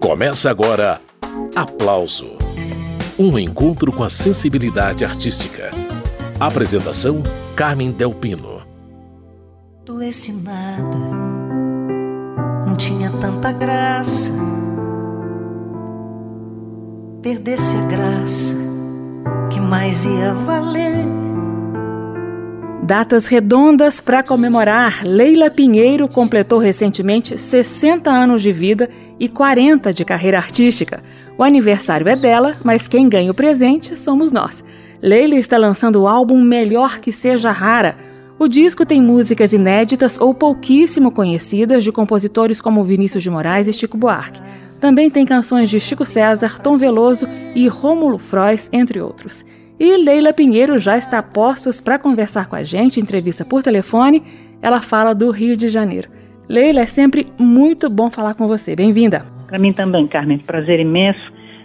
Começa agora Aplauso Um encontro com a sensibilidade artística. Apresentação: Carmen Delpino. Do esse nada não tinha tanta graça. Perdesse a graça que mais ia valer. Datas redondas para comemorar. Leila Pinheiro completou recentemente 60 anos de vida e 40 de carreira artística. O aniversário é dela, mas quem ganha o presente somos nós. Leila está lançando o álbum Melhor que Seja Rara. O disco tem músicas inéditas ou pouquíssimo conhecidas de compositores como Vinícius de Moraes e Chico Buarque. Também tem canções de Chico César, Tom Veloso e Rômulo Frois, entre outros. E Leila Pinheiro já está a postos para conversar com a gente, entrevista por telefone. Ela fala do Rio de Janeiro. Leila, é sempre muito bom falar com você. Bem-vinda. Para mim também, Carmen. Prazer imenso.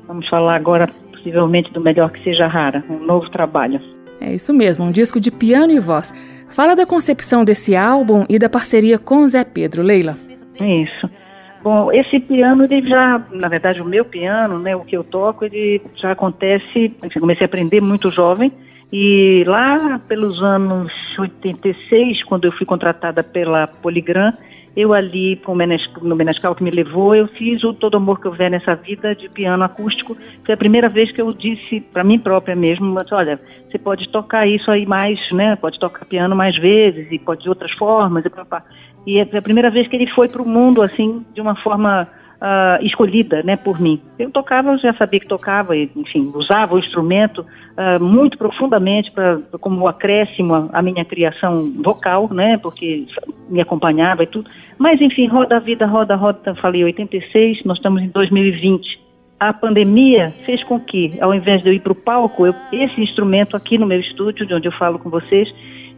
Vamos falar agora, possivelmente, do Melhor que Seja Rara, um novo trabalho. É isso mesmo, um disco de piano e voz. Fala da concepção desse álbum e da parceria com Zé Pedro, Leila. Isso. Bom, esse piano, ele já, na verdade, o meu piano, né, o que eu toco, ele já acontece, eu comecei a aprender muito jovem, e lá pelos anos 86, quando eu fui contratada pela Poligram, eu ali, com o no Menescal que me levou, eu fiz o Todo Amor que Houver Nessa Vida de piano acústico. Foi a primeira vez que eu disse para mim própria mesmo, mas olha, você pode tocar isso aí mais, né? Pode tocar piano mais vezes e pode de outras formas. E, papá. E é a primeira vez que ele foi para o mundo assim, de uma forma uh, escolhida, né, por mim. Eu tocava, eu já sabia que tocava, enfim, usava o instrumento uh, muito profundamente para como acréscimo à minha criação vocal, né, porque me acompanhava e tudo. Mas, enfim, roda a vida, roda, roda, falei 86, nós estamos em 2020 a pandemia fez com que, ao invés de eu ir para o palco, eu, esse instrumento aqui no meu estúdio, de onde eu falo com vocês,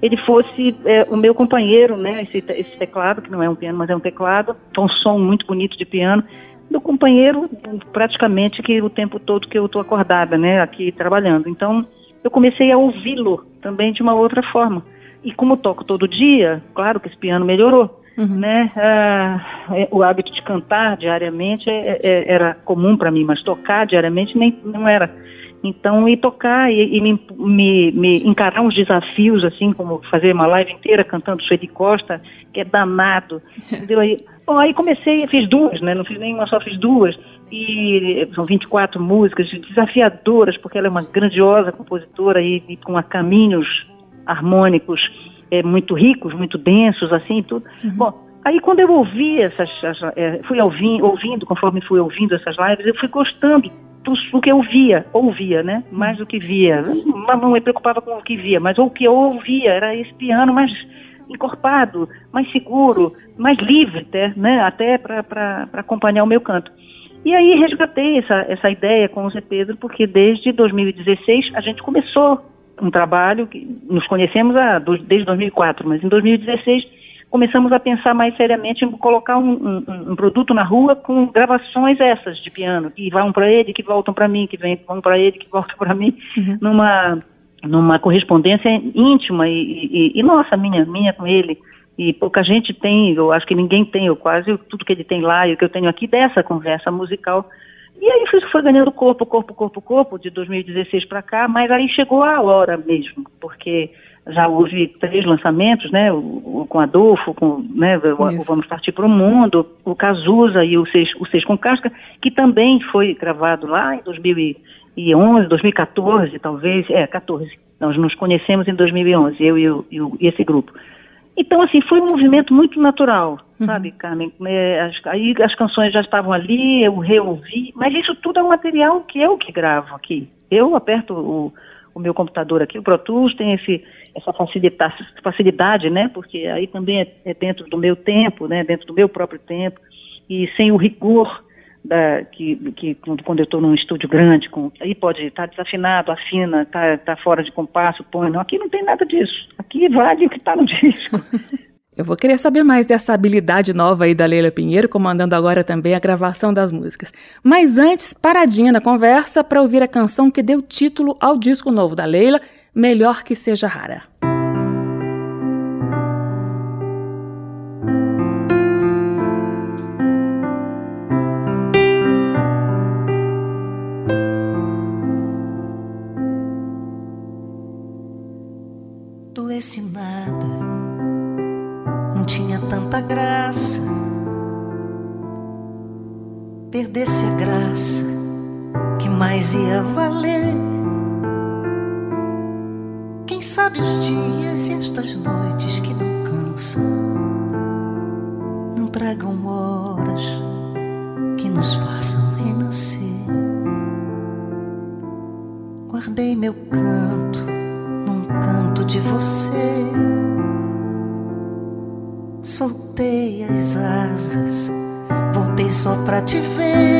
ele fosse é, o meu companheiro, né? Esse, esse, teclado, que não é um piano, mas é um teclado, um som muito bonito de piano, meu companheiro praticamente que o tempo todo que eu estou acordada, né? Aqui trabalhando. Então, eu comecei a ouvi-lo também de uma outra forma. E como toco todo dia, claro que esse piano melhorou. Uhum. Né? Ah, é, o hábito de cantar diariamente é, é, era comum para mim, mas tocar diariamente nem não era. Então, ir tocar e, e me, me, me, encarar uns desafios, assim, como fazer uma live inteira cantando Sueli Costa, que é danado. Entendeu? Aí, bom, aí comecei, fiz duas, né? Não fiz nenhuma, só fiz duas. E são 24 músicas desafiadoras, porque ela é uma grandiosa compositora e, e com caminhos harmônicos é, muito ricos, muito densos, assim, tudo. Uhum. Bom, Aí quando eu ouvi essas, é, fui ouvindo, ouvindo, conforme fui ouvindo essas lives, eu fui gostando do, do, que eu via, ouvia, né? Mais do que via. Não, não me preocupava com o que via, mas o que eu ouvia era esse piano mais encorpado, mais seguro, mais livre até, né? Até para acompanhar o meu canto. E aí resgatei essa, essa ideia com o Zé Pedro, porque desde 2016 a gente começou um trabalho, que nos conhecemos há, desde 2004, mas em 2016 começamos a pensar mais seriamente em colocar um, um, um produto na rua com gravações essas de piano, que vão para ele, que voltam para mim, que vem, vão para ele, que voltam para mim, uhum. numa, numa correspondência íntima e, e, e, nossa, minha, minha com ele. E pouca gente tem, eu acho que ninguém tem, eu quase tudo que ele tem lá e o que eu tenho aqui dessa conversa musical. E aí foi, foi ganhando corpo, corpo, corpo, corpo, de 2016 para cá, mas aí chegou a hora mesmo, porque já houve três lançamentos, né, o, o com Adolfo, com, né, o, Vamos Partir para o Mundo, o Cazuza e o Seis, o Seis com Casca, que também foi gravado lá em 2011, 2014, talvez, é, 14. Nós nos conhecemos em 2011, eu e, o, o, e esse grupo. Então, assim, foi um movimento muito natural, uhum. sabe, Carmen? É, as, aí as canções já estavam ali, eu reouvi, mas isso tudo é um material que eu que gravo aqui. Eu aperto o, o meu computador aqui, o Pro Tools tem esse, essa facilidade, facilidade, né? Porque aí também é, é, dentro do meu tempo, né? Dentro do meu próprio tempo e sem o rigor da, que, que quando eu estou num estúdio grande, com, aí pode estar tá desafinado, afina, tá, tá fora de compasso, põe. Não, aqui não tem nada disso. Aqui vale o que está no disco. Eu vou querer saber mais dessa habilidade nova aí da Leila Pinheiro, comandando agora também a gravação das músicas. Mas antes, paradinha na conversa para ouvir a canção que deu título ao disco novo da Leila, melhor que seja rara. doesse nada, não tinha tanta graça. Perdesse a graça que mais ia valer. Sabe os dias e estas noites que não cansam não tragam horas que nos façam renascer. Guardei meu canto num canto de você. Soltei as asas, voltei só pra te ver.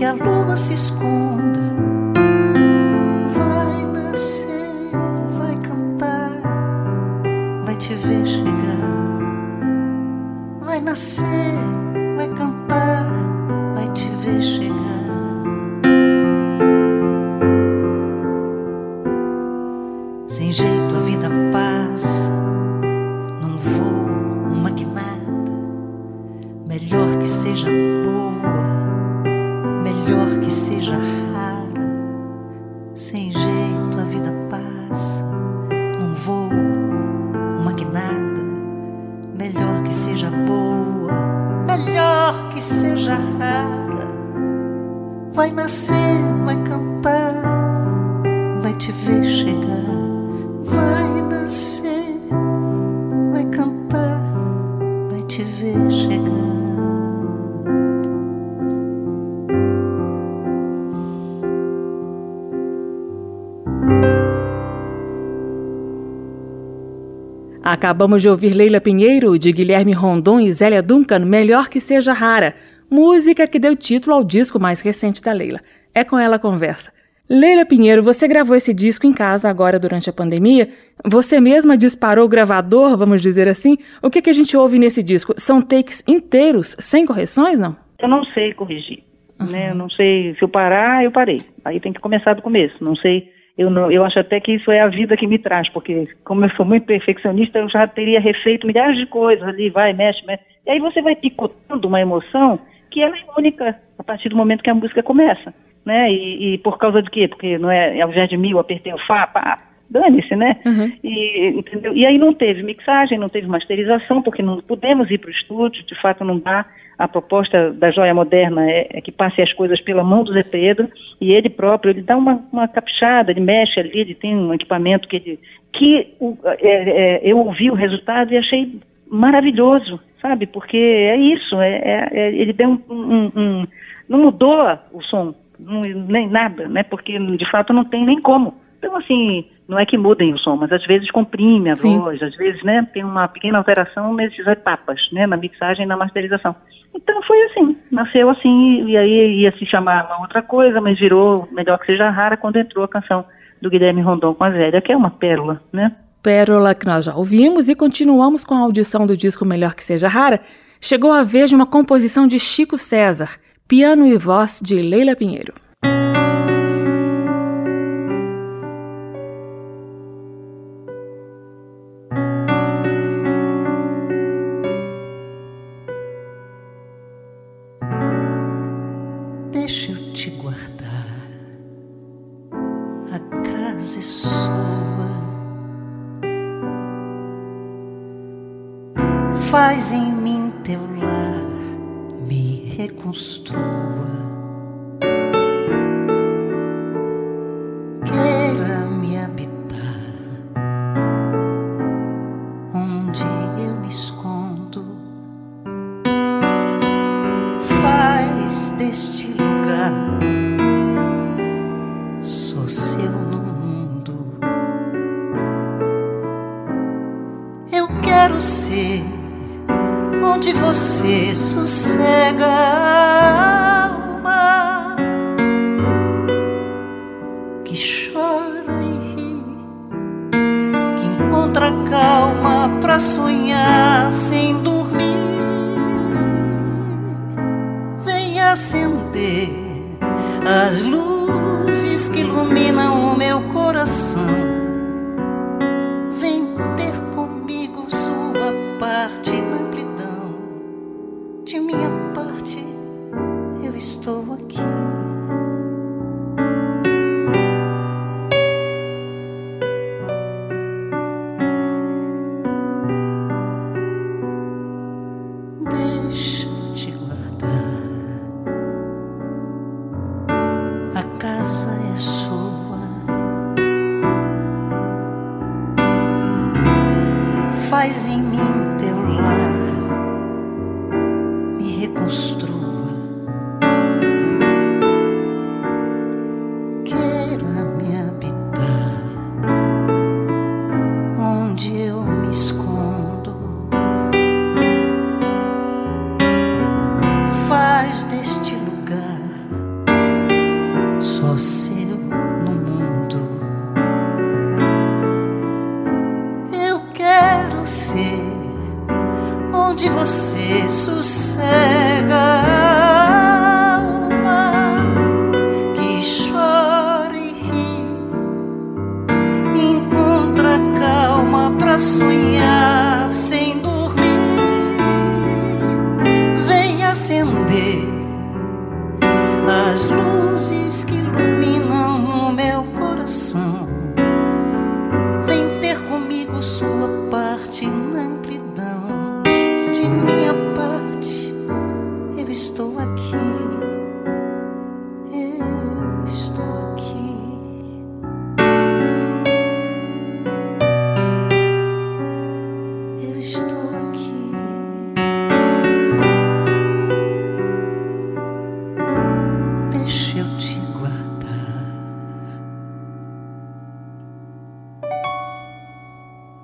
Que a lua se esconda, vai nascer, vai cantar, vai te ver chegar. Vai nascer, Acabamos de ouvir Leila Pinheiro, de Guilherme Rondon e Zélia Duncan, Melhor que Seja Rara, música que deu título ao disco mais recente da Leila. É com ela a conversa. Leila Pinheiro, você gravou esse disco em casa agora durante a pandemia. Você mesma disparou o gravador, vamos dizer assim. O que, que a gente ouve nesse disco? São takes inteiros, sem correções, não? Eu não sei corrigir. Uhum. Né? Eu não sei, se eu parar, eu parei. Aí tem que começar do começo. Não sei eu, não, eu acho até que isso é a vida que me traz, porque como eu sou muito perfeccionista, eu já teria refeito milhares de coisas ali, vai, mexe, mexe. E aí você vai picotando uma emoção que ela é única a partir do momento que a música começa, né? E, e por causa de quê? Porque não é ao invés de mil, apertei o Fá, pá, dane-se, né? Uhum. E, entendeu? e aí não teve mixagem, não teve masterização, porque não pudemos ir para o estúdio, de fato não dá. A proposta da joia moderna é, é, que passe as coisas pela mão do Zé Pedro e ele próprio, ele dá uma, uma caprichada, ele mexe ali, ele tem um equipamento que ele, que o, é, é, eu ouvi o resultado e achei maravilhoso, sabe? Porque é isso, é, é, é ele deu um, um, um, não mudou o som, não, nem nada, né? Porque de fato não tem nem como. Então, assim, não é que mudem o som, mas às vezes comprime a Sim. voz, às vezes, né, tem uma pequena alteração nessas etapas, né, na mixagem e na masterização. Então foi assim, nasceu assim, e aí ia se chamar uma outra coisa, mas virou Melhor Que Seja Rara quando entrou a canção do Guilherme Rondon com a Zélia, que é uma pérola, né? Pérola que nós já ouvimos e continuamos com a audição do disco Melhor Que Seja Rara. Chegou a vez de uma composição de Chico César, piano e voz de Leila Pinheiro. Você sossega a alma que chora e ri, que encontra calma para sonhar sem dormir. Vem acender as luzes que iluminam o meu coração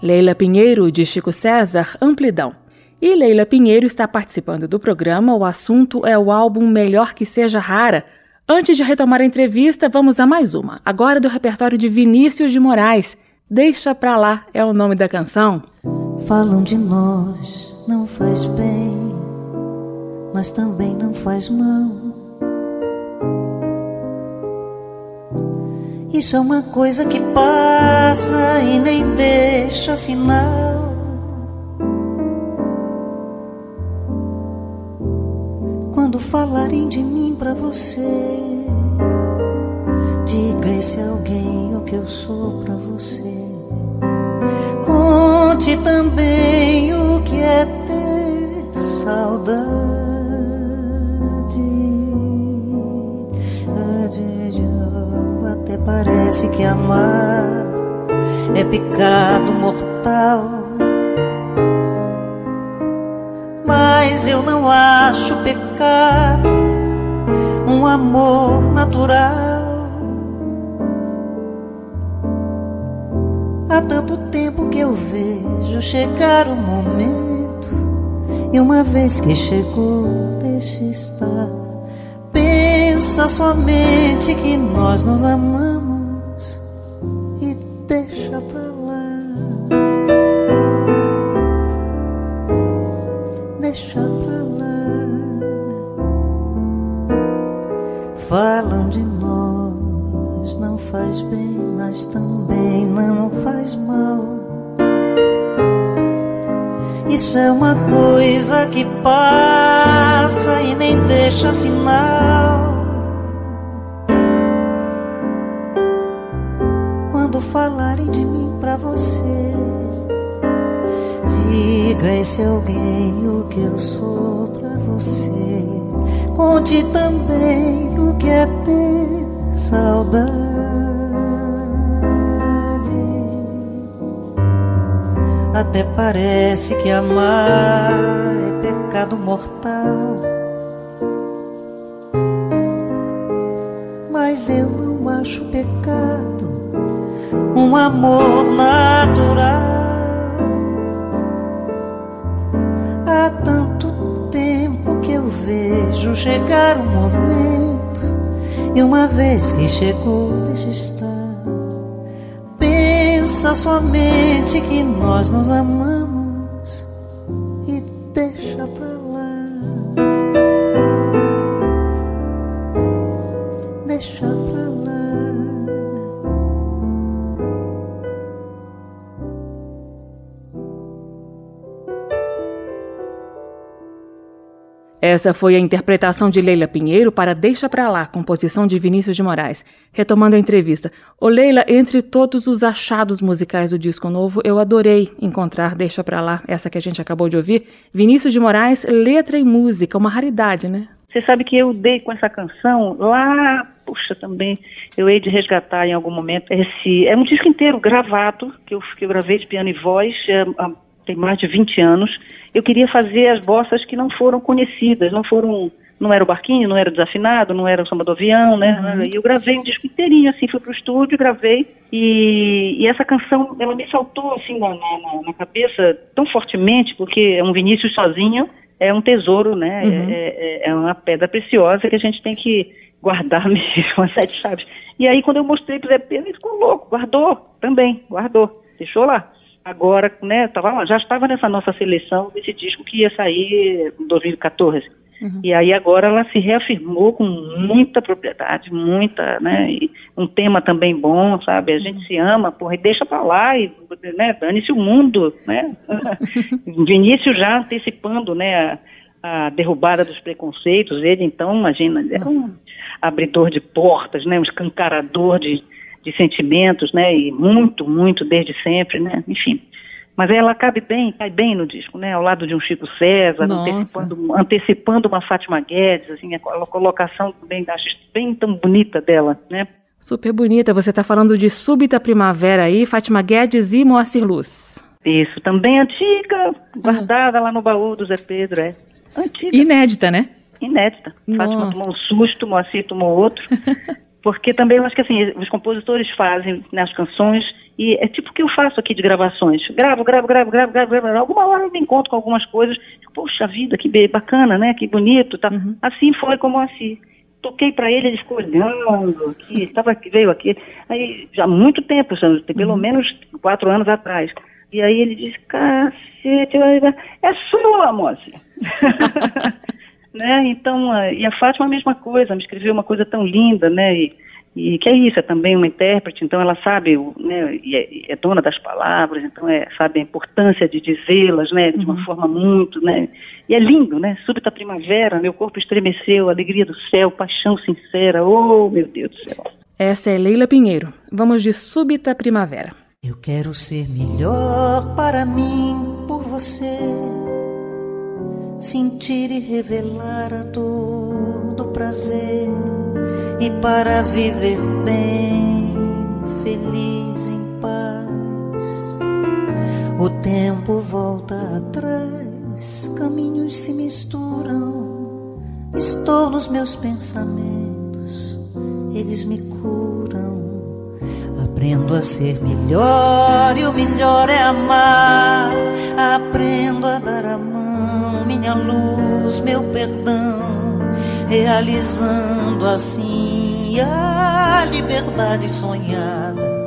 Leila Pinheiro, de Chico César, Amplidão. E Leila Pinheiro está participando do programa. O assunto é o álbum Melhor Que Seja Rara. Antes de retomar a entrevista, vamos a mais uma. Agora do repertório de Vinícius de Moraes. Deixa pra lá é o nome da canção. Falam de nós, não faz bem, mas também não faz mal. Isso é uma coisa que passa e nem deixa sinal. Quando falarem de mim pra você, diga esse alguém o que eu sou pra você. Conte também o que é ter saudade. Parece que amar é pecado mortal. Mas eu não acho pecado um amor natural. Há tanto tempo que eu vejo chegar o momento, e uma vez que chegou, deixa estar pensa somente que nós nos amamos parece que amar é pecado mortal. Mas eu não acho pecado um amor natural. Há tanto tempo que eu vejo chegar um momento, e uma vez que chegou, Pensa somente que nós nos amamos e deixa pra lá. Deixa pra lá. Essa foi a interpretação de Leila Pinheiro para Deixa Pra Lá, composição de Vinícius de Moraes. Retomando a entrevista. Ô Leila, entre todos os achados musicais do disco novo, eu adorei encontrar Deixa Pra Lá, essa que a gente acabou de ouvir. Vinícius de Moraes, letra e música, uma raridade, né? Você sabe que eu dei com essa canção lá, puxa, também, eu hei de resgatar em algum momento esse. É um disco inteiro gravado, que eu, que eu gravei de piano e voz, é, tem mais de 20 anos eu queria fazer as bossas que não foram conhecidas, não foram, não era o barquinho, não era o desafinado, não era o samba do avião, né? Uhum. E eu gravei um disco inteirinho, assim, fui pro estúdio, gravei, e, e essa canção, ela me saltou, assim, na, na, na, cabeça tão fortemente, porque é um Vinícius sozinho, é um tesouro, né? Uhum. É, é, é, uma pedra preciosa que a gente tem que guardar mesmo, as sete chaves. E aí, quando eu mostrei pro Zé Pedro, ele ficou louco, guardou também, guardou, deixou lá agora, né, tava, já estava nessa nossa seleção desse disco que ia sair em 2014. Uhum. E aí agora ela se reafirmou com muita propriedade, muita, né, e um tema também bom, sabe? A gente uhum. se ama, porra, e deixa pra lá e, né, dane-se o mundo, né? Vinícius já antecipando, né, a, a, derrubada dos preconceitos, ele então, imagina, era um abridor de portas, né, um escancarador de de sentimentos, né? E muito, muito desde sempre, né? Enfim. Mas ela cabe bem, cai bem no disco, né? Ao lado de um Chico César, antecipando, antecipando uma Fátima Guedes, assim, a colocação bem, acho bem tão bonita dela, né? Super bonita. Você está falando de Súbita Primavera aí, Fátima Guedes e Moacir Luz. Isso, também antiga, guardada lá no baú do Zé Pedro, é. Antiga. Inédita, né? Inédita. Nossa. Fátima tomou um susto, Moacir tomou outro. porque também eu acho que assim, os compositores fazem nas né, canções e é tipo o que eu faço aqui de gravações. Gravo, gravo, gravo, gravo, gravo, gravo. Alguma hora eu me encontro com algumas coisas. Poxa vida, que bacana, né? Que bonito. Tá. Uhum. Assim foi como assim. Toquei para ele, ele ficou olhando, aqui, estava, veio aqui. Aí, já há muito tempo, pelo uhum. menos quatro anos atrás. E aí ele disse, cacete, é sua, moça. né? Então, e a Fátima a mesma coisa, me escreveu uma coisa tão linda, né? E, e que é isso, é também uma intérprete, então ela sabe, né, e é, é, dona das palavras, então é, sabe a importância de dizê-las, né, de uma uhum. forma muito, né, e é lindo, né, súbita primavera, meu corpo estremeceu, alegria do céu, paixão sincera, oh, meu Deus do céu. Essa é Leila Pinheiro, vamos de súbita primavera. Eu quero ser melhor para mim, por você sentir e revelar a todo prazer e para viver bem, feliz em paz. O tempo volta atrás, caminhos se misturam. Estou nos meus pensamentos, eles me curam. Aprendo a ser melhor e o melhor é amar. Aprendo a dar a mão minha luz, meu perdão, realizando assim a liberdade sonhada,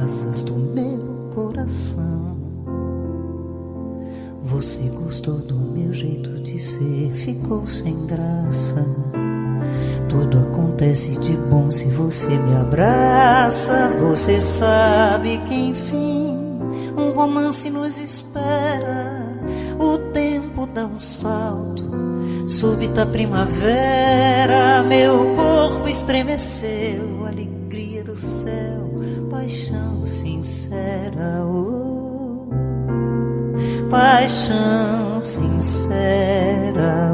asas do meu coração. Você gostou do meu jeito de ser, ficou sem graça. Tudo acontece de bom se você me abraça. Você sabe que enfim um romance nos espera o tempo dá um salto, súbita primavera, meu corpo estremeceu, alegria do céu, paixão sincera. Oh, paixão sincera.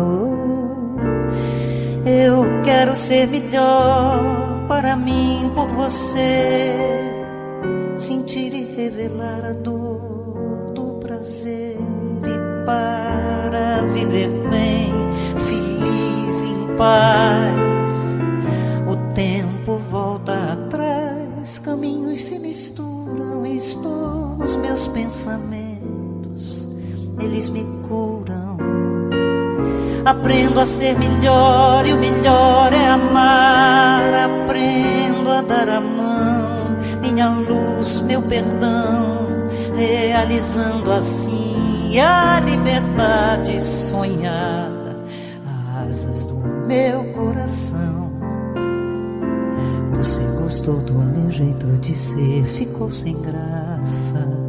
Quero ser melhor para mim por você, sentir e revelar a dor do prazer e para viver bem, feliz em paz. O tempo volta atrás, caminhos se misturam, estou nos meus pensamentos, eles me curam. Aprendo a ser melhor e o melhor é amar. Aprendo a dar a mão, minha luz, meu perdão, realizando assim a liberdade sonhada, asas do meu coração. Você gostou do meu jeito de ser, ficou sem graça.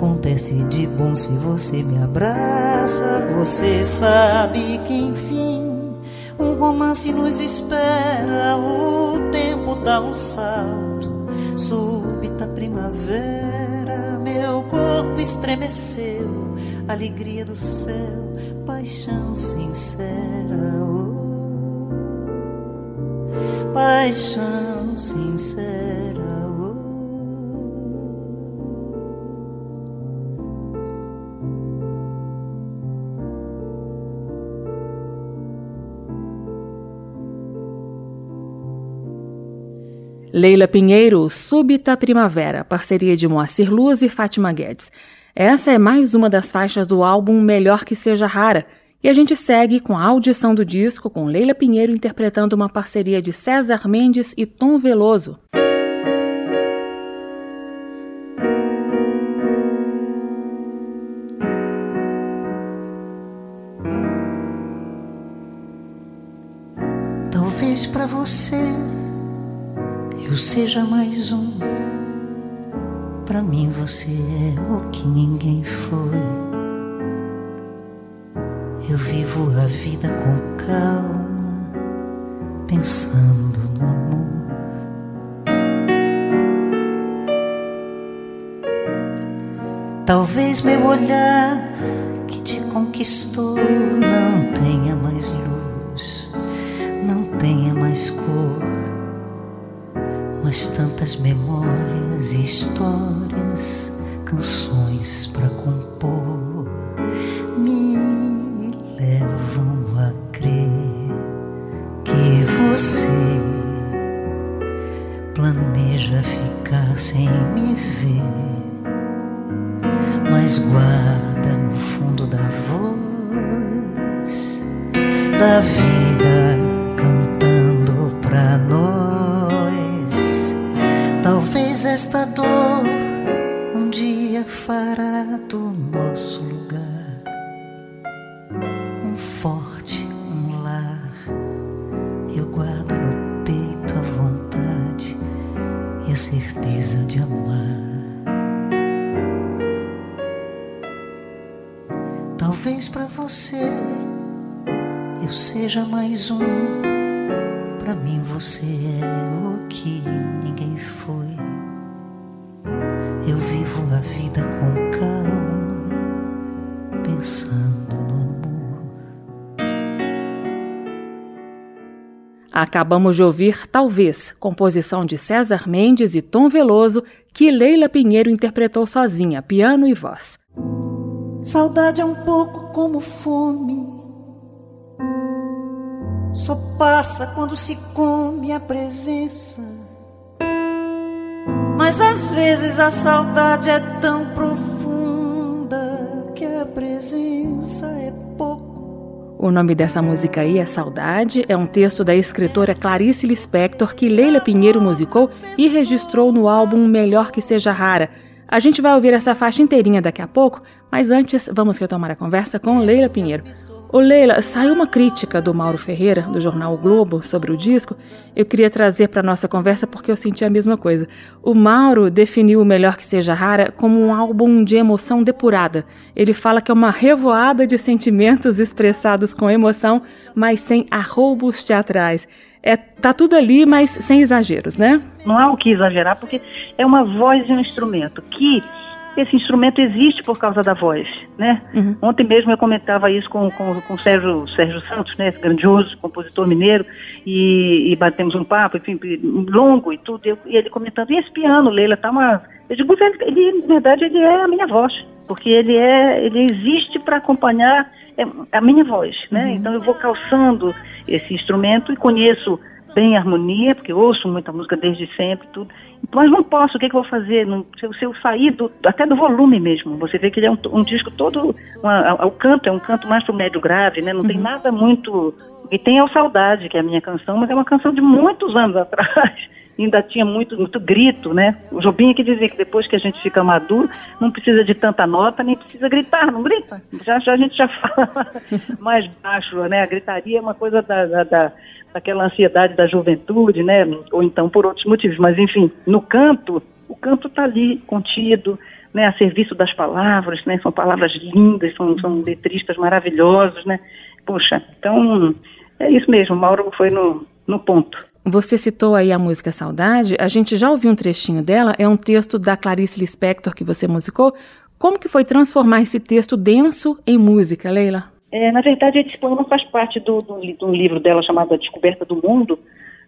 Acontece de bom se você me abraça. Você sabe que enfim um romance nos espera. O tempo dá um salto, súbita primavera. Meu corpo estremeceu, alegria do céu, paixão sincera. Oh paixão sincera. Leila Pinheiro, Súbita Primavera, parceria de Moacir Luz e Fátima Guedes. Essa é mais uma das faixas do álbum Melhor Que Seja Rara, e a gente segue com a audição do disco com Leila Pinheiro interpretando uma parceria de César Mendes e Tom Veloso. Talvez para você eu seja mais um. Para mim você é o que ninguém foi. Eu vivo a vida com calma, pensando no amor. Talvez meu olhar que te conquistou não tenha mais luz, não tenha mais cor, mas tantas memórias e histórias, canções para compor me levam a crer que você planeja ficar sem me ver mas guarda no fundo da voz da vida esta dor um dia fará Acabamos de ouvir Talvez, composição de César Mendes e Tom Veloso, que Leila Pinheiro interpretou sozinha, piano e voz. Saudade é um pouco como fome. Só passa quando se come a presença. Mas às vezes a saudade é tão profunda que a presença é pouco. O nome dessa música aí é Saudade, é um texto da escritora Clarice Lispector que Leila Pinheiro musicou e registrou no álbum Melhor Que Seja Rara. A gente vai ouvir essa faixa inteirinha daqui a pouco, mas antes vamos retomar a conversa com Leila Pinheiro. Ô Leila, saiu uma crítica do Mauro Ferreira, do jornal o Globo, sobre o disco. Eu queria trazer para nossa conversa porque eu senti a mesma coisa. O Mauro definiu o Melhor Que Seja Rara como um álbum de emoção depurada. Ele fala que é uma revoada de sentimentos expressados com emoção, mas sem arroubos teatrais. É, tá tudo ali, mas sem exageros, né? Não há o que exagerar, porque é uma voz e um instrumento que esse instrumento existe por causa da voz, né? Uhum. Ontem mesmo eu comentava isso com, com, com o Sérgio, Sérgio Santos, né? Esse grandioso compositor mineiro, e, e batemos um papo, enfim, longo e tudo, e, e ele comentando, e esse piano, Leila, tá uma... Eu digo, ele, ele, na verdade, ele é a minha voz, porque ele é, ele existe para acompanhar é, a minha voz, né? Uhum. Então eu vou calçando esse instrumento e conheço bem a harmonia, porque ouço muita música desde sempre, tudo. Mas não posso, o que, é que eu vou fazer? Não, se, eu, se eu sair do, até do volume mesmo, você vê que ele é um, um disco todo, uma, o canto é um canto mais pro médio grave, né? Não uhum. tem nada muito. E tem a Saudade, que é a minha canção, mas é uma canção de muitos anos atrás. Ainda tinha muito, muito grito, né? O Jobim que dizia que depois que a gente fica maduro, não precisa de tanta nota, nem precisa gritar, não grita. Já, já a gente já fala mais baixo, né? A gritaria é uma coisa da, da, da daquela ansiedade da juventude, né? Ou então por outros motivos. Mas, enfim, no canto, o canto está ali, contido, né? A serviço das palavras, né? São palavras lindas, são, são letristas maravilhosos, né? Poxa, então é isso mesmo, Mauro foi no, no ponto. Você citou aí a música Saudade, a gente já ouviu um trechinho dela, é um texto da Clarice Lispector que você musicou. Como que foi transformar esse texto denso em música, Leila? É, na verdade, esse poema faz parte do, do, do livro dela chamado A Descoberta do Mundo,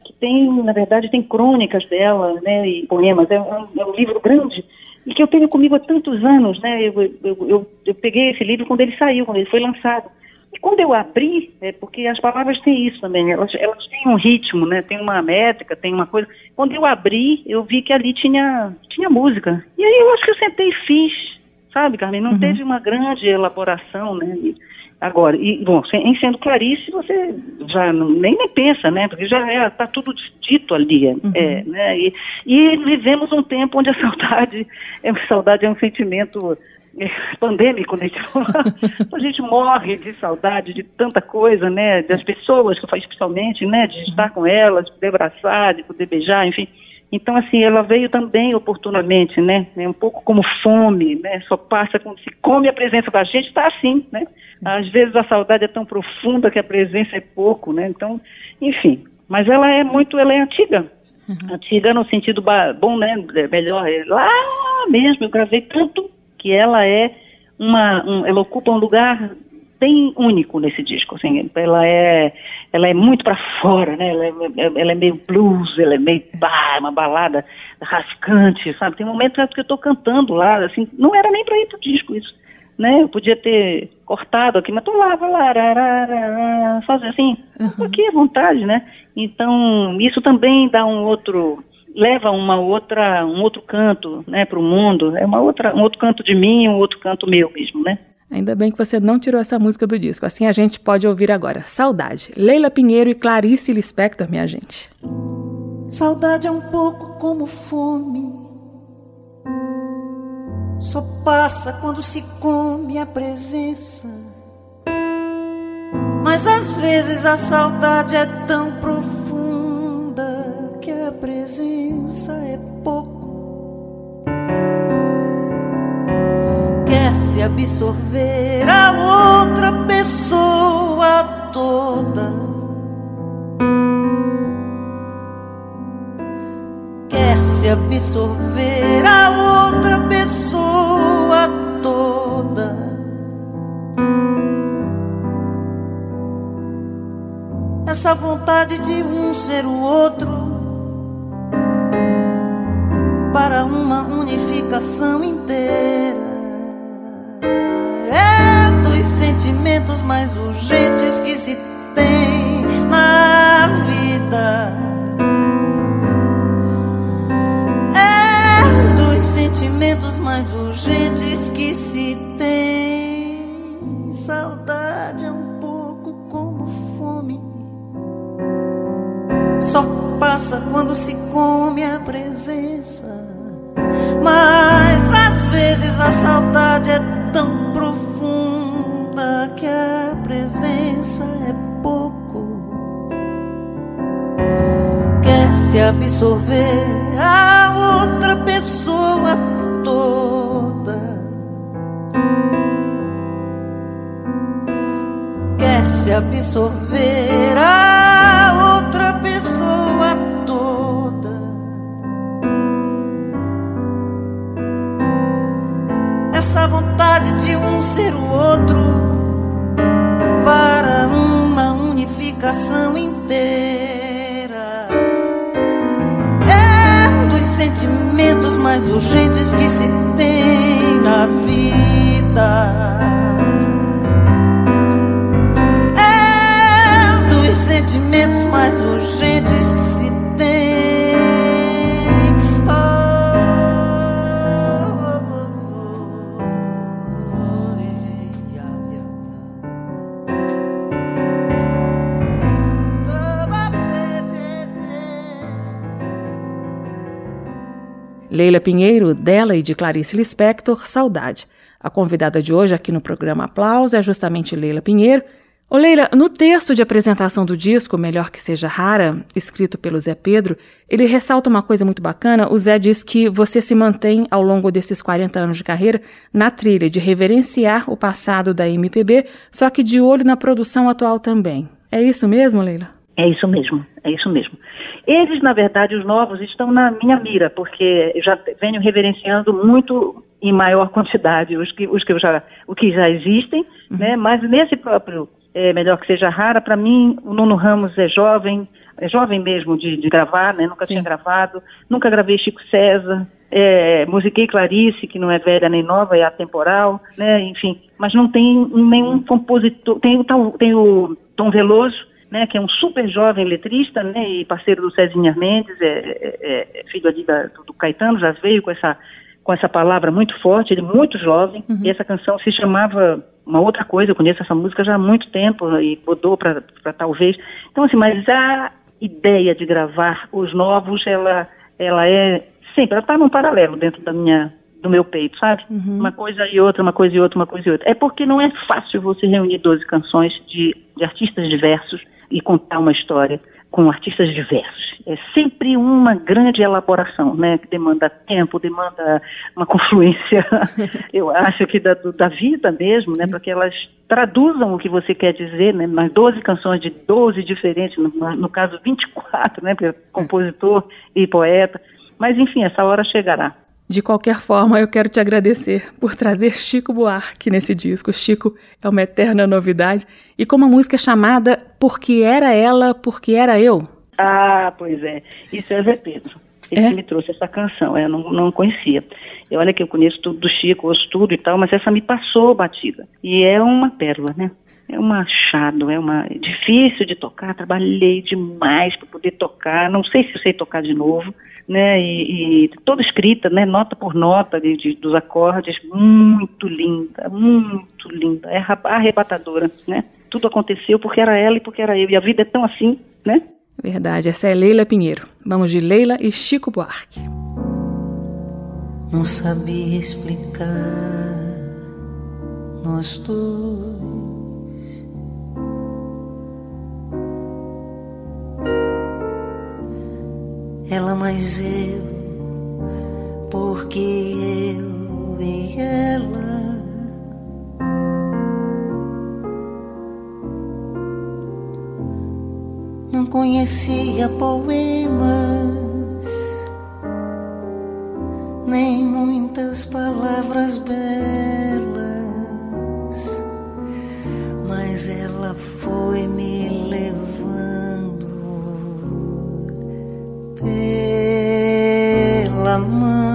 que tem, na verdade, tem crônicas dela, né, e poemas. É um, é um livro grande e que eu tenho comigo há tantos anos, né? Eu, eu, eu, eu, peguei esse livro quando ele saiu, quando ele foi lançado. E quando eu abri, é porque as palavras têm isso também, elas, elas têm um ritmo, né? Tem uma métrica, tem uma coisa. Quando eu abri, eu vi que ali tinha, tinha música. E aí eu acho que eu sentei e fiz, sabe, Carmen? Não uhum. teve uma grande elaboração, né? E, Agora, e, bom, em sendo Clarice, você já não, nem, nem pensa, né? Porque já está é, tá tudo dito ali. É, uhum. é, né? E, e, vivemos um tempo onde a saudade, a saudade é um sentimento é, pandêmico, né? a gente morre de saudade de tanta coisa, né? Das pessoas, especialmente, né? De estar com elas, de poder abraçar, de poder beijar, enfim. Então, assim, ela veio também oportunamente, né? Um pouco como fome, né? Só passa quando se come a presença da gente, está assim, né? Às vezes a saudade é tão profunda que a presença é pouco, né? Então, enfim. Mas ela é muito, ela é antiga. Uhum. Antiga no sentido bom, né? É melhor, é lá mesmo, eu gravei tanto que ela é uma, um, ela ocupa um lugar bem único nesse disco, assim, ela é, ela é muito para fora, né, ela é, ela é, meio blues, ela é meio, bah, uma balada rascante, sabe, tem momentos que eu estou cantando lá, assim, não era nem para ir pro disco isso, né, eu podia ter cortado aqui, mas tô lá, vai lá, fazer assim, uhum. aqui à vontade, né, então isso também dá um outro, leva uma outra, um outro canto, né, para o mundo, é uma outra, um outro canto de mim, um outro canto meu mesmo, né. Ainda bem que você não tirou essa música do disco. Assim a gente pode ouvir agora. Saudade. Leila Pinheiro e Clarice Lispector, minha gente. Saudade é um pouco como fome. Só passa quando se come a presença. Mas às vezes a saudade é tão profunda que a presença é pouco. Quer se absorver a outra pessoa toda. Quer se absorver a outra pessoa toda. Essa vontade de um ser o outro para uma unificação inteira dos sentimentos mais urgentes que se tem na vida. É dos sentimentos mais urgentes que se tem. Saudade é um pouco como fome. Só passa quando se come a presença. Mas às vezes a saudade é presença é pouco. Quer se absorver a outra pessoa toda. Quer se absorver a outra pessoa toda. Essa vontade de um ser o outro unificação inteira. É um dos sentimentos mais urgentes que se tem na vida. Leila Pinheiro, dela e de Clarice Lispector, Saudade. A convidada de hoje aqui no programa Aplauso é justamente Leila Pinheiro, Ô Leila, no texto de apresentação do disco Melhor Que Seja Rara, escrito pelo Zé Pedro, ele ressalta uma coisa muito bacana. O Zé diz que você se mantém ao longo desses 40 anos de carreira na trilha de reverenciar o passado da MPB, só que de olho na produção atual também. É isso mesmo, Leila? É isso mesmo, é isso mesmo. Eles, na verdade, os novos, estão na minha mira, porque eu já venho reverenciando muito em maior quantidade os que, os que, já, o que já existem, uhum. né? mas nesse próprio é melhor que seja rara. Para mim, o Nuno Ramos é jovem, é jovem mesmo de, de gravar, né? Nunca Sim. tinha gravado, nunca gravei Chico César, é, musiquei Clarice, que não é velha nem nova, é atemporal, né? Enfim, mas não tem nenhum compositor. Tem, o, tem o Tom Veloso, né? Que é um super jovem letrista, né? E parceiro do Cezinha Mendes, é, é, é filho ali da, do Caetano, já veio com essa com essa palavra muito forte, ele muito jovem, uhum. e essa canção se chamava uma outra coisa, eu conheço essa música já há muito tempo e mudou para talvez. Então, assim, mas a ideia de gravar os novos, ela, ela é sempre, ela está num paralelo dentro da minha, do meu peito, sabe? Uhum. Uma coisa e outra, uma coisa e outra, uma coisa e outra. É porque não é fácil você reunir 12 canções de, de artistas diversos e contar uma história com artistas diversos. É sempre uma grande elaboração, né? Que demanda tempo, demanda uma confluência, eu acho que da, da vida mesmo, né? Para que elas traduzam o que você quer dizer, né? Nas 12 canções de 12 diferentes, no, no caso 24, né? Porque é compositor e poeta. Mas enfim, essa hora chegará. De qualquer forma, eu quero te agradecer por trazer Chico Buarque nesse disco. Chico é uma eterna novidade. E com uma música chamada Porque Era Ela, Porque Era Eu. Ah, pois é. Isso é Zé Pedro. Ele é? me trouxe essa canção, eu não, não conhecia. Eu, olha que eu conheço tudo do Chico, ouço tudo e tal, mas essa me passou batida. E é uma pérola, né? É um achado, é uma é difícil de tocar, trabalhei demais para poder tocar, não sei se eu sei tocar de novo, né, e, e toda escrita, né, nota por nota de, de, dos acordes, muito linda, muito linda, é arrebatadora, né? Tudo aconteceu porque era ela e porque era eu, e a vida é tão assim, né? Verdade, essa é Leila Pinheiro. Vamos de Leila e Chico Buarque. Não sabia explicar nós dois ela mais eu, porque eu e ela. Não conhecia poemas, nem muitas palavras belas, mas ela foi me levando pela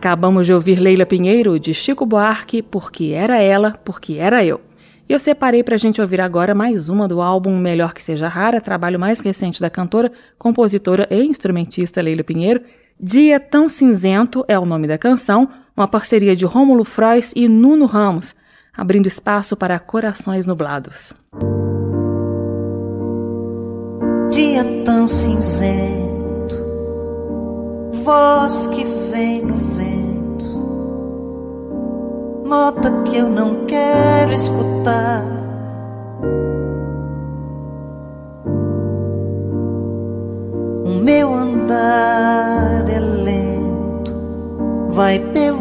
Acabamos de ouvir Leila Pinheiro, de Chico Buarque, Porque Era Ela, Porque Era Eu. E eu separei para a gente ouvir agora mais uma do álbum Melhor Que Seja Rara, trabalho mais recente da cantora, compositora e instrumentista Leila Pinheiro. Dia Tão Cinzento é o nome da canção, uma parceria de Rômulo Frois e Nuno Ramos, abrindo espaço para corações nublados. Dia tão cinzento, voz que vem no nota que eu não quero escutar. O meu andar é lento, vai pelo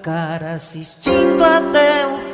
ficar assistindo até o fim.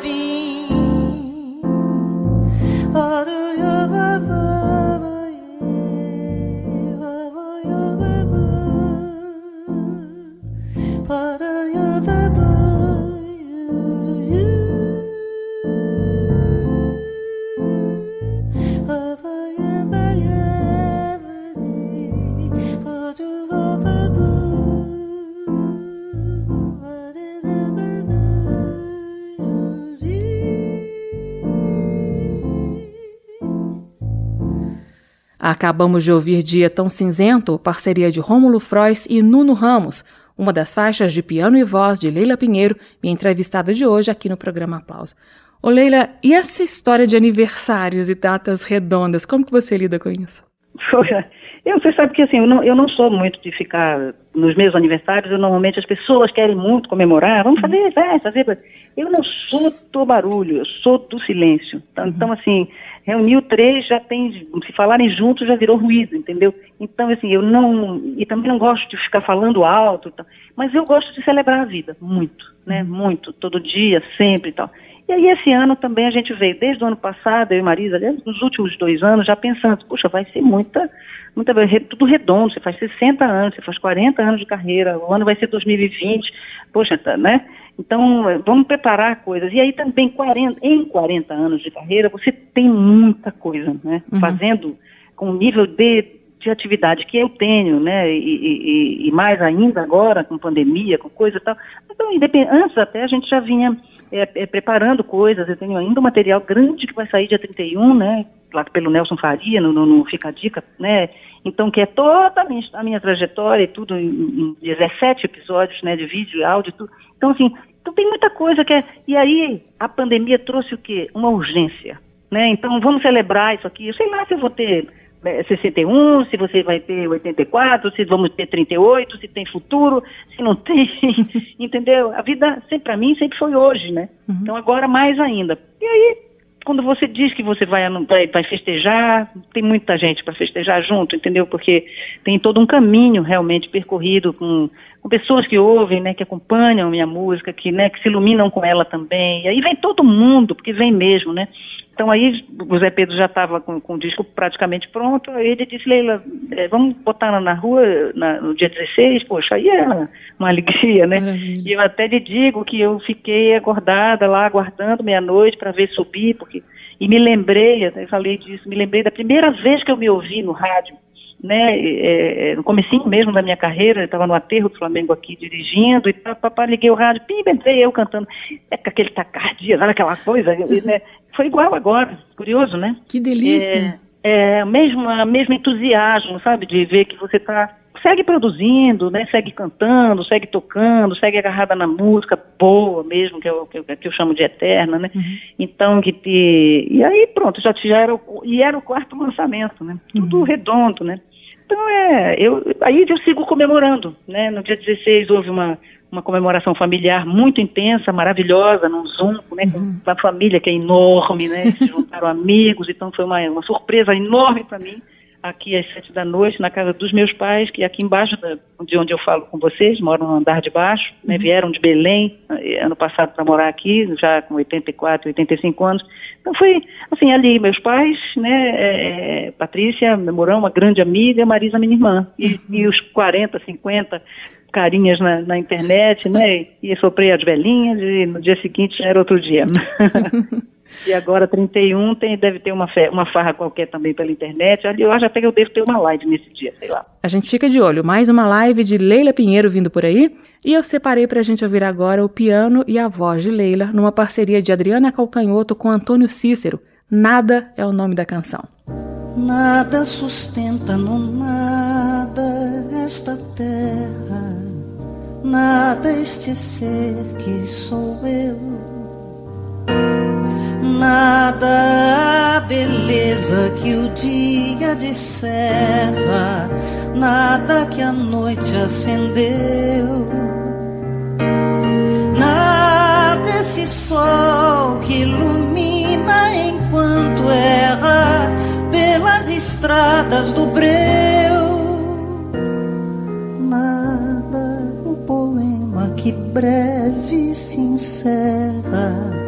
Acabamos de ouvir Dia Tão Cinzento, parceria de Rômulo Frois e Nuno Ramos, uma das faixas de piano e voz de Leila Pinheiro, minha entrevistada de hoje aqui no programa Aplauso. Ô Leila, e essa história de aniversários e datas redondas, como que você lida com isso? Eu, você sabe que assim, eu não, eu não sou muito de ficar nos meus aniversários, eu, normalmente as pessoas querem muito comemorar, vamos fazer festa, fazer... Eu não sou do barulho, eu sou do silêncio. Então, então assim, reuniu três, já tem, se falarem juntos já virou ruído, entendeu? Então, assim, eu não, e também não gosto de ficar falando alto, tá? mas eu gosto de celebrar a vida, muito, né, muito, todo dia, sempre e tal. E aí esse ano também a gente veio, desde o ano passado, eu e Marisa, aliás, nos últimos dois anos, já pensando, puxa, vai ser muita, muita, tudo redondo, você faz 60 anos, você faz 40 anos de carreira, o ano vai ser 2020, poxa, tá, né? Então, vamos preparar coisas. E aí também, 40, em 40 anos de carreira, você tem muita coisa, né? Uhum. Fazendo com o nível de, de atividade que eu tenho, né? E, e, e, mais ainda agora, com pandemia, com coisa e tal. Então, antes até a gente já vinha é, é, preparando coisas, eu tenho ainda um material grande que vai sair dia 31, né? Lá pelo Nelson Faria, no, no, no Fica a Dica, né? Então, que é toda a minha, a minha trajetória e tudo em, em 17 episódios, né? De vídeo e áudio, tudo. Então, assim, então tem muita coisa que é. E aí, a pandemia trouxe o quê? Uma urgência. Né? Então, vamos celebrar isso aqui. Eu sei lá se eu vou ter 61, se você vai ter 84, se vamos ter 38, se tem futuro, se não tem, entendeu? A vida, sempre para mim, sempre foi hoje, né? Uhum. Então agora mais ainda. E aí, quando você diz que você vai, vai, vai festejar, tem muita gente para festejar junto, entendeu? Porque tem todo um caminho realmente percorrido com, com pessoas que ouvem, né, que acompanham minha música, que, né, que se iluminam com ela também. E aí vem todo mundo, porque vem mesmo, né? Então aí o Zé Pedro já estava com, com, o disco praticamente pronto, aí ele disse, Leila, é, vamos botar na rua na, no dia 16, poxa, aí é uma, alegria, né? Maravilha. E eu até lhe digo que eu fiquei acordada lá, aguardando meia-noite para ver subir, porque e me lembrei, eu falei disso, me lembrei da primeira vez que eu me ouvi no rádio, né, é, é no comecinho mesmo da minha carreira, eu estava no aterro do Flamengo aqui dirigindo, e papá, liguei o rádio, pim, entrei eu cantando, é com aquele tacardia, sabe aquela coisa, né, foi igual agora, curioso, né? Que delícia! É, é mesmo, mesmo entusiasmo, sabe, de ver que você está segue produzindo, né, segue cantando, segue tocando, segue agarrada na música boa mesmo, que eu, que eu, que eu chamo de eterna, né? Uhum. Então, que te... E aí, pronto, já, já era, o, e era o quarto lançamento, né? Tudo uhum. redondo, né? Então, é, eu, aí eu sigo comemorando, né? No dia 16 houve uma, uma comemoração familiar muito intensa, maravilhosa, num Zoom, né, com uhum. uma família que é enorme, né, se juntaram amigos, então foi uma, uma surpresa enorme para mim, aqui às sete da noite, na casa dos meus pais, que é aqui embaixo da, de onde eu falo com vocês, moram no andar de baixo, né, uhum. vieram de Belém eh, ano passado para morar aqui, já com 84, 85 anos. Então foi, assim, ali, meus pais, né, é, Patrícia, Mourão, uma grande amiga, Marisa, minha irmã, e, uhum. e os 40, 50 carinhas na, na, internet, né, e soprei as velhinhas, e no dia seguinte já era outro dia. E agora 31 tem, deve ter uma, fe, uma farra qualquer também pela internet. Eu acho até que eu devo ter uma live nesse dia, sei lá. A gente fica de olho. Mais uma live de Leila Pinheiro vindo por aí. E eu separei para a gente ouvir agora o piano e a voz de Leila numa parceria de Adriana Calcanhoto com Antônio Cícero. Nada é o nome da canção. Nada sustenta no nada esta terra, nada este ser que sou eu Nada a beleza que o dia disserra, nada que a noite acendeu. Nada esse sol que ilumina enquanto erra pelas estradas do breu. Nada o poema que breve se encerra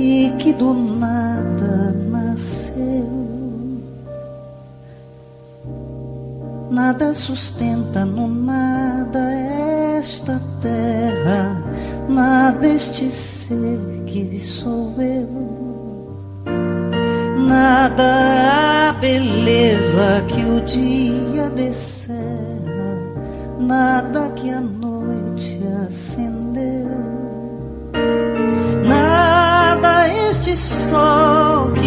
e que do nada nasceu. Nada sustenta no nada esta terra, nada este ser que sou eu. Nada a beleza que o dia descerra, nada que a noite acendeu sol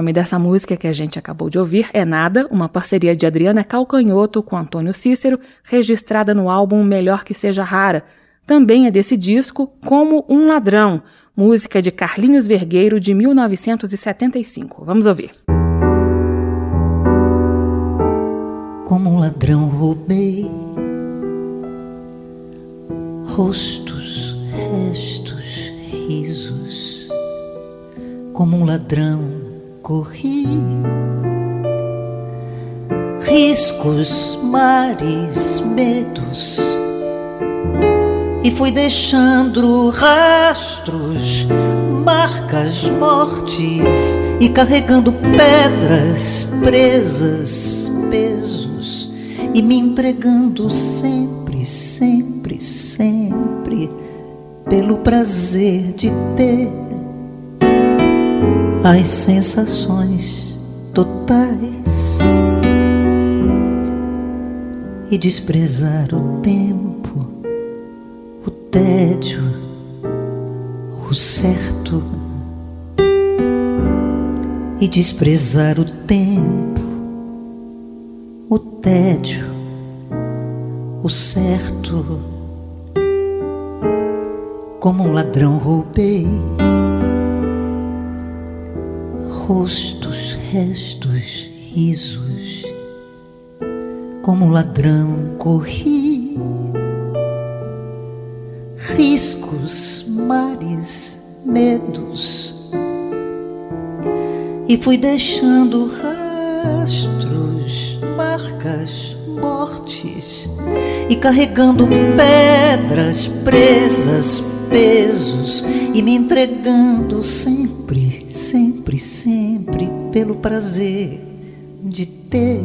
nome dessa música que a gente acabou de ouvir é Nada, uma parceria de Adriana Calcanhoto com Antônio Cícero, registrada no álbum Melhor Que Seja Rara. Também é desse disco Como um Ladrão, música de Carlinhos Vergueiro de 1975. Vamos ouvir. Como um ladrão roubei rostos, restos, risos. Como um ladrão corri. Riscos, mares, medos. E fui deixando rastros, marcas, mortes, e carregando pedras presas, pesos, e me entregando sempre, sempre, sempre, pelo prazer de ter as sensações totais e desprezar o tempo, o tédio, o certo. e desprezar o tempo, o tédio, o certo. Como um ladrão roubei rostos, restos, risos. Como ladrão corri. Riscos, mares, medos. E fui deixando rastros, marcas, mortes. E carregando pedras presas, pesos. E me entregando sempre, sempre, sempre pelo prazer de ter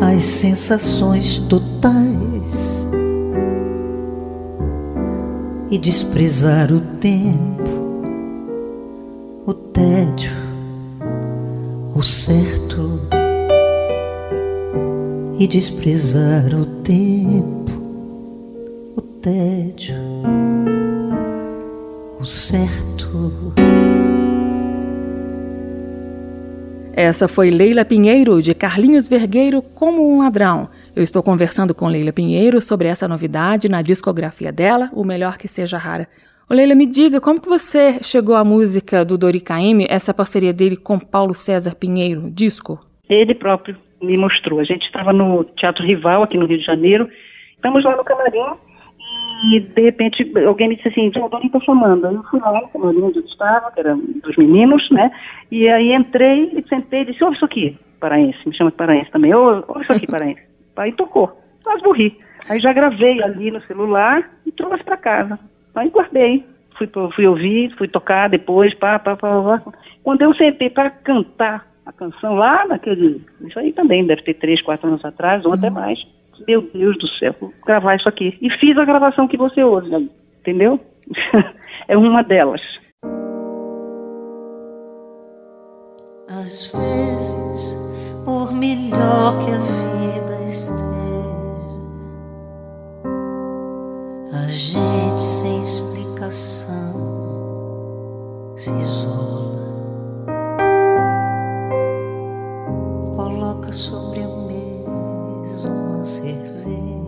as sensações totais e desprezar o tempo o tédio, o certo e desprezar o tempo, o tédio, o certo. Essa foi Leila Pinheiro, de Carlinhos Vergueiro, Como um Ladrão. Eu estou conversando com Leila Pinheiro sobre essa novidade na discografia dela, O Melhor Que Seja Rara. Ô Leila, me diga, como que você chegou à música do Dori Caymmi, essa parceria dele com Paulo César Pinheiro, disco? Ele próprio me mostrou. A gente estava no Teatro Rival, aqui no Rio de Janeiro, estamos lá no camarim, e de repente alguém me disse assim, o Dori está chamando. Eu fui lá no camarim onde eu estava, que era dos meninos, né, e aí entrei e sentei e disse, ouve isso aqui, paraense, me chama de paraense também, ouve isso aqui, paraense. Aí tocou, quase morri. Aí já gravei ali no celular e trouxe para casa. Aí guardei, fui, fui ouvir, fui tocar depois, pá, pá, pá, pá. Quando eu sentei para cantar a canção lá naquele. Isso aí também deve ter três, quatro anos atrás, ou uhum. até mais. Meu Deus do céu, vou gravar isso aqui. E fiz a gravação que você ouve aí, entendeu? é uma delas. Às vezes, por melhor que a vida esteja A gente sem explicação se isola, coloca sobre a uma cerveja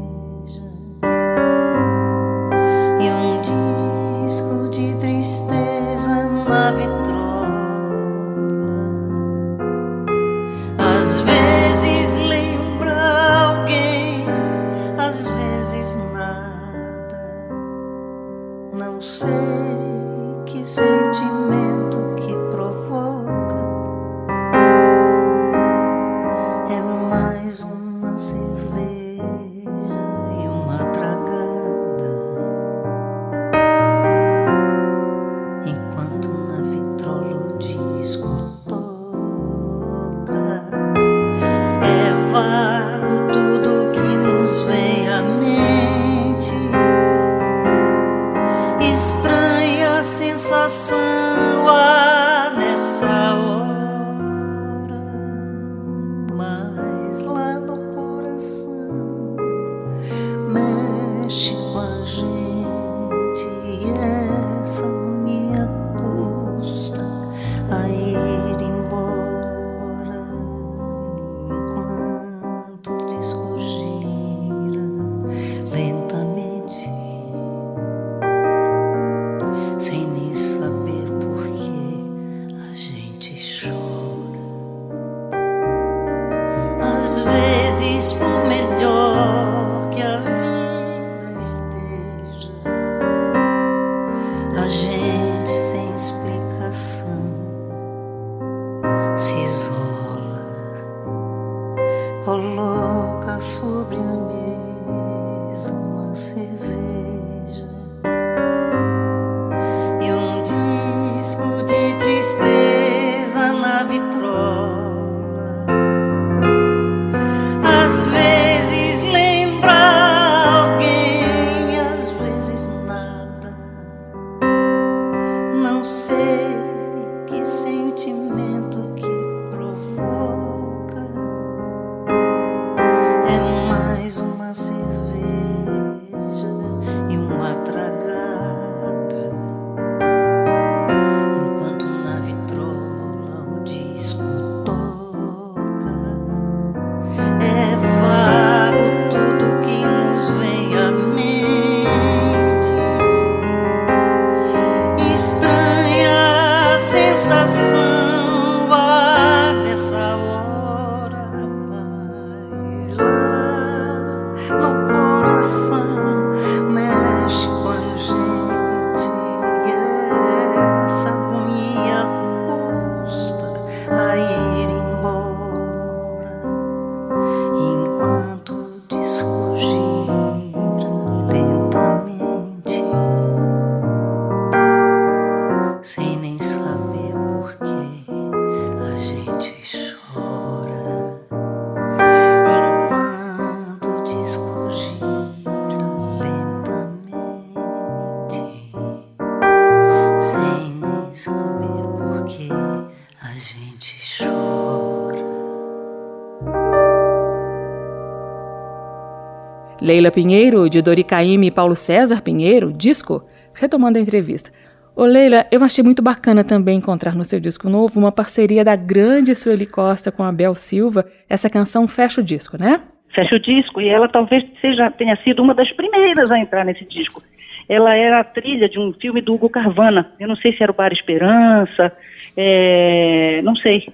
Leila Pinheiro, de Dori Caymmi e Paulo César Pinheiro, disco, retomando a entrevista. Ô Leila, eu achei muito bacana também encontrar no seu disco novo uma parceria da grande Sueli Costa com a Bel Silva. Essa canção fecha o disco, né? fecha o disco e ela talvez seja tenha sido uma das primeiras a entrar nesse disco. Ela era a trilha de um filme do Hugo Carvana. Eu não sei se era o Bar Esperança, é, não sei.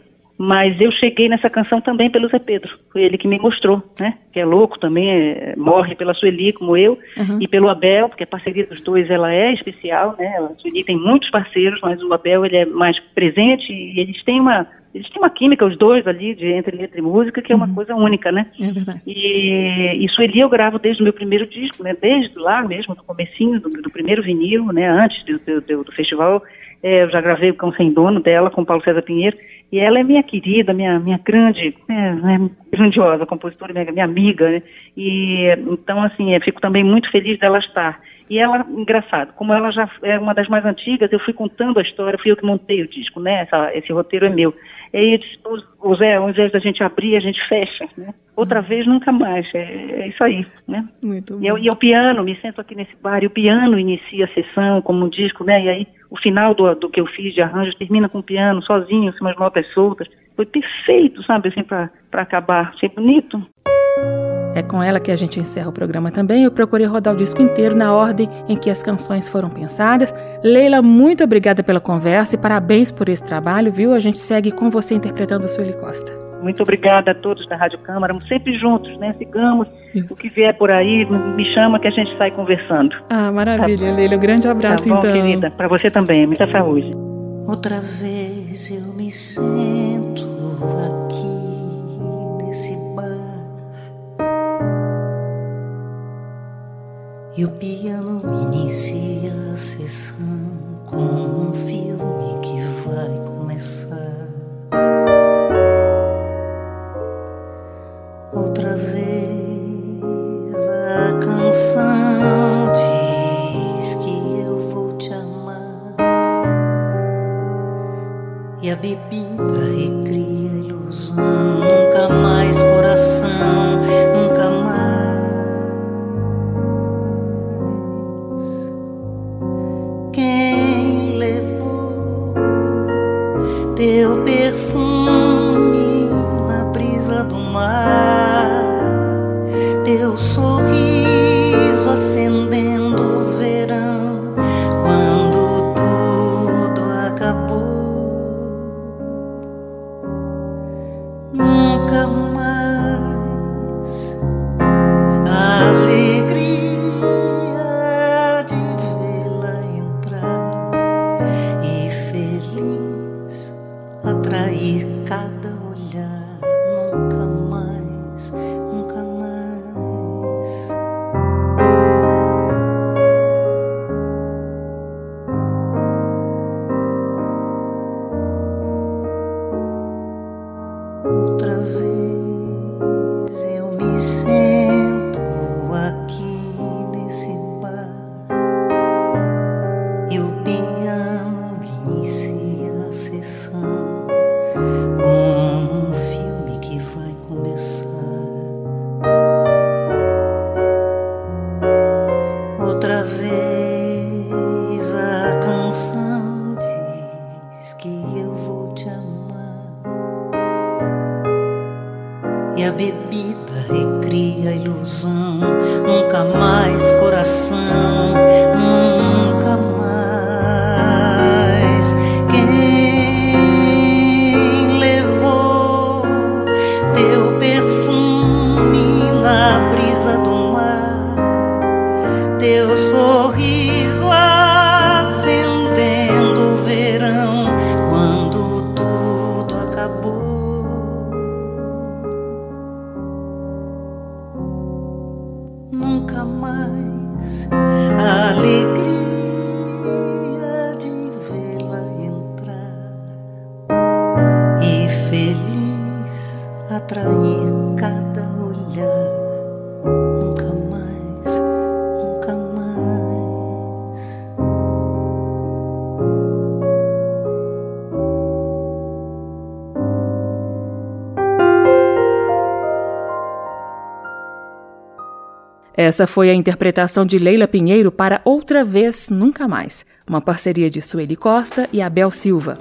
Mas eu cheguei nessa canção também pelo Zé Pedro. Foi ele que me mostrou, né? Que é louco também, é, morre pela Sueli como eu, Uhum. e pelo Abel, porque a parceria dos dois ela é especial, né? A Sueli tem muitos parceiros, mas o Abel ele é mais presente e eles têm uma eles têm uma química os dois ali de entre letra e música que é uma coisa única, né? É verdade. E, e Sueli eu gravo desde o meu primeiro disco, né? Desde lá mesmo, do comecinho, do, do primeiro vinil, né? Antes do, do, do- festival, é, eu já gravei o Cão Sem Dono dela com Paulo César Pinheiro. E ela é minha querida, minha, minha grande, é, é, grandiosa compositora, minha, minha amiga, né? E então, assim, eu fico também muito feliz dela estar. E ela, engraçado, como ela já é uma das mais antigas, eu fui contando a história, fui eu que montei o disco, né? Essa- esse roteiro é meu. E aí eu disse, "Ô, ô Zé, ao invés da gente abrir, a gente fecha, né? Outra vez, nunca mais. É, é isso aí, né? Muito bom. E, eu, e o piano, me sento aqui nesse bar, e o piano inicia a sessão como um disco, né? E aí o final do, do que eu fiz de arranjo termina com o piano, sozinho, assim, umas notas soltas. Foi perfeito, sabe, assim, pra acabar. Achei bonito. É com ela que a gente encerra o programa também. Eu procurei rodar o disco inteiro na ordem em que as canções foram pensadas. Leila, muito obrigada pela conversa e parabéns por esse trabalho, viu? A gente segue com você interpretando Sueli Costa. Muito obrigada a todos da Rádio Câmara, sempre juntos, né? Sigamos Isso. o que vier por aí, me chama que a gente sai conversando. Ah, maravilha, Leila. Um grande abraço, tá bom, então. querida? Pra você também, muita saúde. Outra vez eu me sento aqui e o piano inicia a sessão como um filme que vai começar. Outra vez a canção diz que eu vou te amar. E a bebida recria a ilusão. Nunca mais coração, teu perfume Essa foi a interpretação de Leila Pinheiro para Outra Vez Nunca Mais, uma parceria de Sueli Costa e Abel Silva.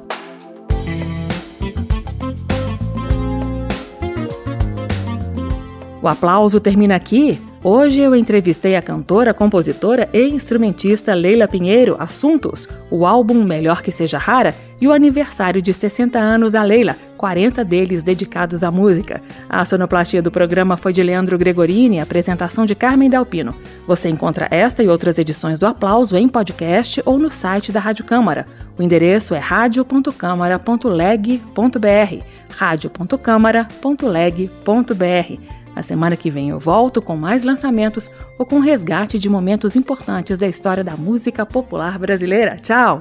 O aplauso termina aqui. Hoje eu entrevistei a cantora, compositora e instrumentista Leila Pinheiro, assuntos, o álbum Melhor Que Seja Rara e o aniversário de 60 anos da Leila, 40 deles dedicados à música. A sonoplastia do programa foi de Leandro Gregorini, apresentação de Carmen Delpino. Você encontra esta e outras edições do Aplauso em podcast ou no site da Rádio Câmara. O endereço é radio.câmara.leg.br radio.câmara.leg.br na semana que vem eu volto com mais lançamentos ou com resgate de momentos importantes da história da música popular brasileira. Tchau!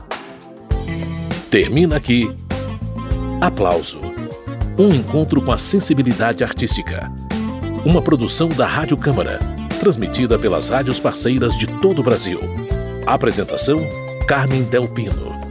Termina aqui. Aplauso. Um encontro com a sensibilidade artística. Uma produção da Rádio Câmara, transmitida pelas rádios parceiras de todo o Brasil. Apresentação: Carmen Del Pino.